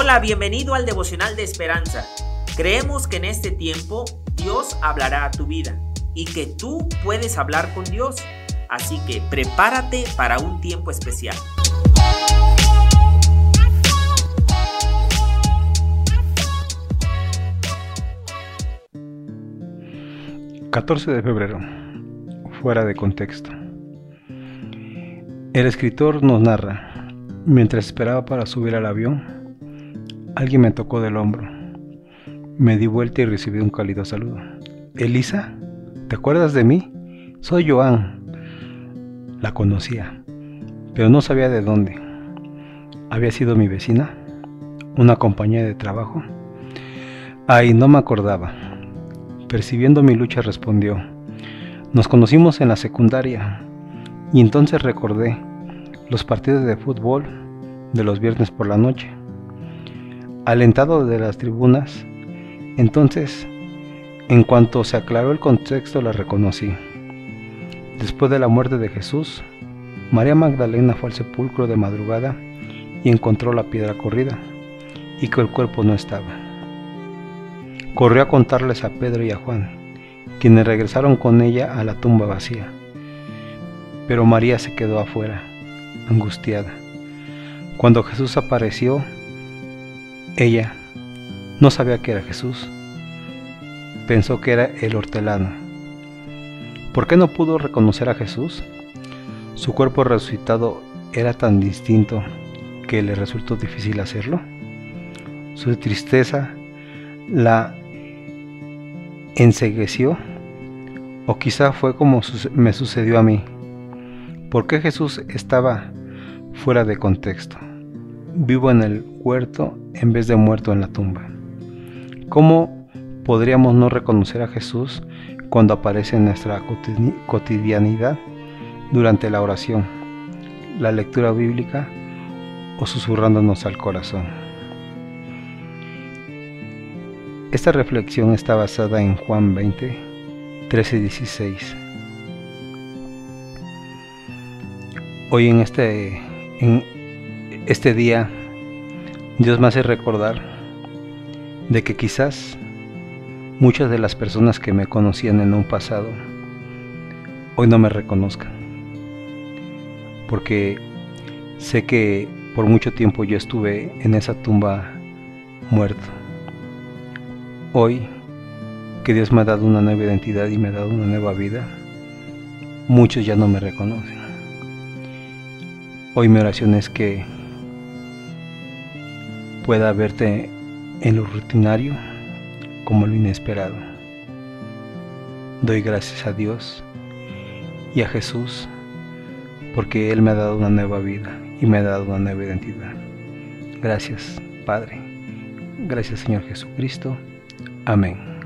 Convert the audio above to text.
Hola, bienvenido al devocional de esperanza. Creemos que en este tiempo Dios hablará a tu vida y que tú puedes hablar con Dios. Así que prepárate para un tiempo especial. ...14 de febrero... ...fuera de contexto... El escritor nos narra... ...mientras esperaba para subir al avión... Alguien me tocó del hombro. Me di vuelta y recibí un cálido saludo. Elisa, ¿te acuerdas de mí? Soy Joan. La conocía, pero no sabía de dónde. Había sido mi vecina, una compañera de trabajo. Ay, no me acordaba. Percibiendo mi lucha respondió, nos conocimos en la secundaria y entonces recordé los partidos de fútbol de los viernes por la noche alentado de las tribunas. Entonces, en cuanto se aclaró el contexto, la reconocí. Después de la muerte de Jesús, María Magdalena fue al sepulcro de madrugada y encontró la piedra corrida y que el cuerpo no estaba. Corrió a contarles a Pedro y a Juan, quienes regresaron con ella a la tumba vacía. Pero María se quedó afuera, angustiada. Cuando Jesús apareció, ella no sabía que era Jesús. Pensó que era el hortelano. ¿Por qué no pudo reconocer a Jesús? Su cuerpo resucitado era tan distinto que le resultó difícil hacerlo. Su tristeza la ensegueció o quizá fue como me sucedió a mí. ¿Por qué Jesús estaba fuera de contexto? Vivo en el huerto en vez de muerto en la tumba. ¿Cómo podríamos no reconocer a Jesús cuando aparece en nuestra cotidianidad durante la oración, la lectura bíblica o susurrándonos al corazón? Esta reflexión está basada en Juan 20, 13 y 16. Hoy en este, en este día Dios me hace recordar de que quizás muchas de las personas que me conocían en un pasado hoy no me reconozcan. Porque sé que por mucho tiempo yo estuve en esa tumba muerto. Hoy que Dios me ha dado una nueva identidad y me ha dado una nueva vida, muchos ya no me reconocen. Hoy mi oración es que pueda verte en lo rutinario como lo inesperado. Doy gracias a Dios y a Jesús porque Él me ha dado una nueva vida y me ha dado una nueva identidad. Gracias, Padre. Gracias, Señor Jesucristo. Amén.